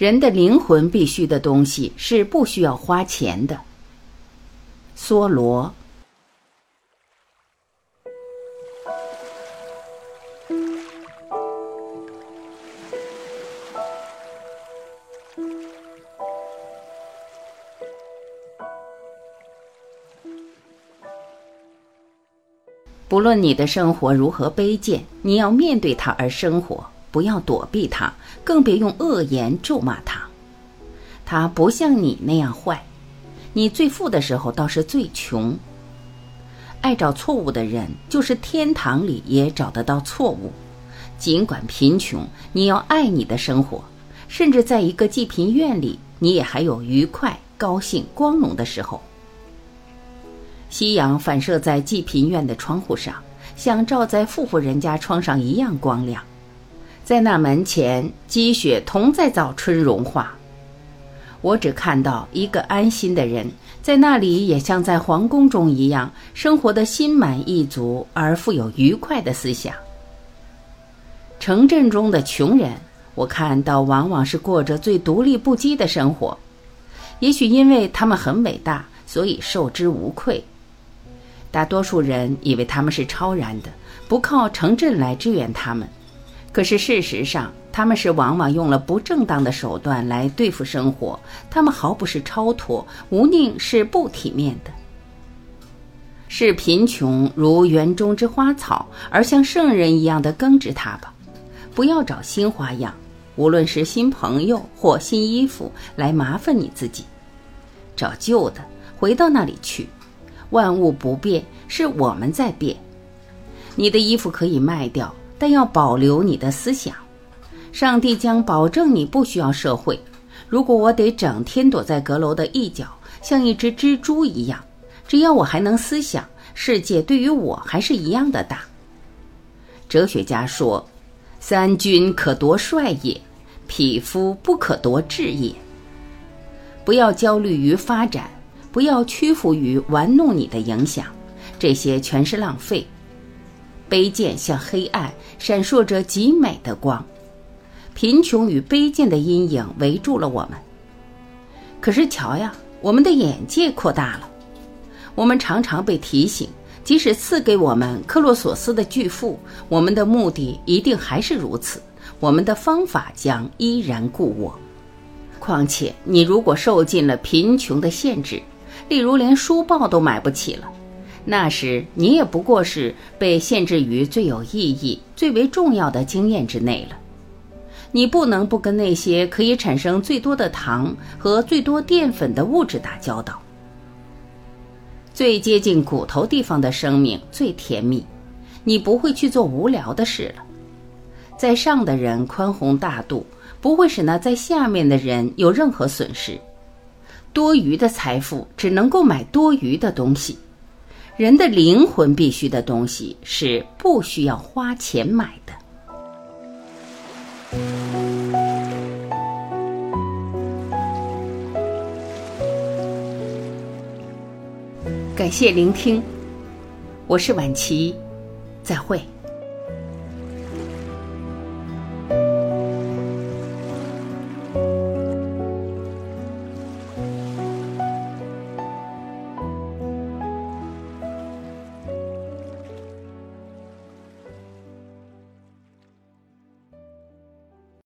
人的灵魂必须的东西是不需要花钱的。梭罗。不论你的生活如何卑贱，你要面对它而生活，不要躲避它，更别用恶言咒骂它。它不像你那样坏，你最富的时候倒是最穷。爱找错误的人，就是天堂里也找得到错误。尽管贫穷，你要爱你的生活，甚至在一个济贫院里，你也还有愉快、高兴、光荣的时候。夕阳反射在济贫院的窗户上，像照在富户人家窗上一样光亮。在那门前，积雪同在早春融化。我只看到一个安心的人，在那里也像在皇宫中一样，生活的心满意足而富有愉快的思想。城镇中的穷人，我看到往往是过着最独立不羁的生活，也许因为他们很伟大，所以受之无愧。大多数人以为他们是超然的，不靠城镇来支援他们。可是事实上，他们是往往用了不正当的手段来对付生活。他们毫不是超脱，无宁是不体面的。是贫穷如园中之花草，而像圣人一样的耕植它吧。不要找新花样，无论是新朋友或新衣服来麻烦你自己。找旧的，回到那里去。万物不变，是我们在变。你的衣服可以卖掉，但要保留你的思想。上帝将保证你不需要社会。如果我得整天躲在阁楼的一角，像一只蜘蛛一样，只要我还能思想，世界对于我还是一样的大。哲学家说：“三军可夺帅也，匹夫不可夺志也。”不要焦虑于发展。不要屈服于玩弄你的影响，这些全是浪费。卑贱像黑暗，闪烁着极美的光。贫穷与卑贱的阴影围住了我们。可是瞧呀，我们的眼界扩大了。我们常常被提醒，即使赐给我们克洛索斯的巨富，我们的目的一定还是如此，我们的方法将依然故我。况且，你如果受尽了贫穷的限制，例如，连书报都买不起了，那时你也不过是被限制于最有意义、最为重要的经验之内了。你不能不跟那些可以产生最多的糖和最多淀粉的物质打交道。最接近骨头地方的生命最甜蜜，你不会去做无聊的事了。在上的人宽宏大度，不会使那在下面的人有任何损失。多余的财富只能够买多余的东西，人的灵魂必须的东西是不需要花钱买的。感谢聆听，我是晚琪，再会。